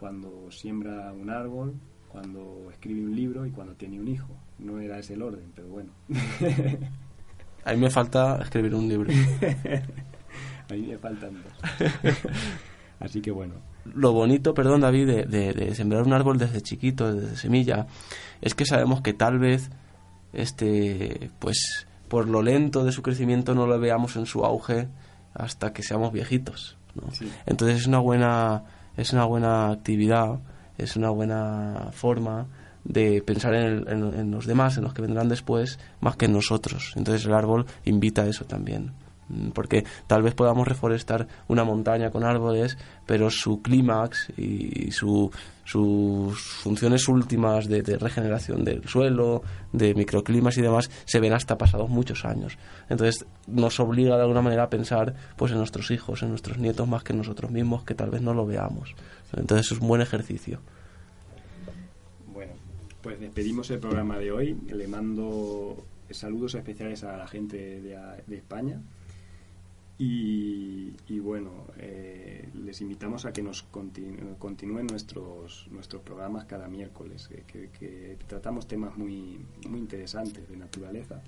cuando siembra un árbol, cuando escribe un libro y cuando tiene un hijo. No era ese el orden, pero bueno. <laughs> A mí me falta escribir un libro. <laughs> A mí me faltan dos. <laughs> Así que bueno. Lo bonito, perdón David, de, sembrar un árbol desde chiquito, desde semilla, es que sabemos que tal vez, este, pues, por lo lento de su crecimiento no lo veamos en su auge hasta que seamos viejitos. Entonces es una buena, es una buena actividad, es una buena forma de pensar en, los demás, en los que vendrán después, más que en nosotros. Entonces el árbol invita a eso también. Mm, porque tal vez podamos reforestar una montaña con árboles, pero su clímax y su, sus funciones últimas de, regeneración del suelo, de microclimas y demás, se ven hasta pasados muchos años. Entonces nos obliga de alguna manera a pensar pues en nuestros hijos, en nuestros nietos, más que en nosotros mismos, que tal vez no lo veamos. Entonces es un buen ejercicio pues despedimos el programa de hoy. Le mando saludos especiales a la gente de, España. Y, bueno, eh, les invitamos a que nos continúen nuestros, nuestros programas cada miércoles, que, tratamos temas muy, muy interesantes de naturaleza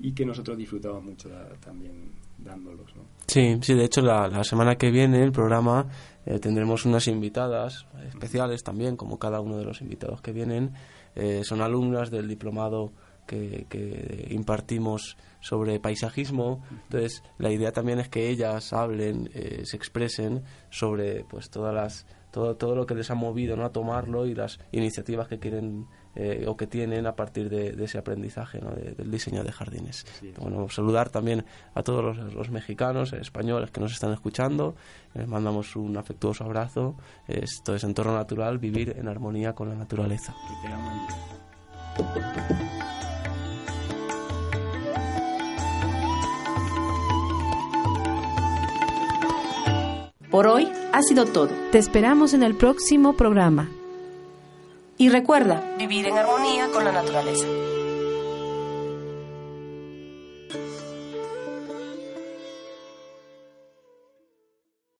y que nosotros disfrutamos mucho también dándolos. ¿no? Sí, sí, de hecho la, semana que viene el programa eh, tendremos unas invitadas especiales también, como cada uno de los invitados que vienen. Eh, son alumnas del diplomado que, que, impartimos sobre paisajismo. Entonces, la idea también es que ellas hablen, eh, se expresen sobre pues todas las todo, todo lo que les ha movido ¿no? a tomarlo y las iniciativas que quieren eh, o que tienen a partir de, ese aprendizaje ¿no? del diseño de jardines. Bueno, saludar también a todos los, mexicanos, españoles que nos están escuchando. Les mandamos un afectuoso abrazo. Esto es entorno natural, vivir en armonía con la naturaleza. Por hoy ha sido todo. Te esperamos en el próximo programa. Y recuerda, vivir en armonía con la naturaleza.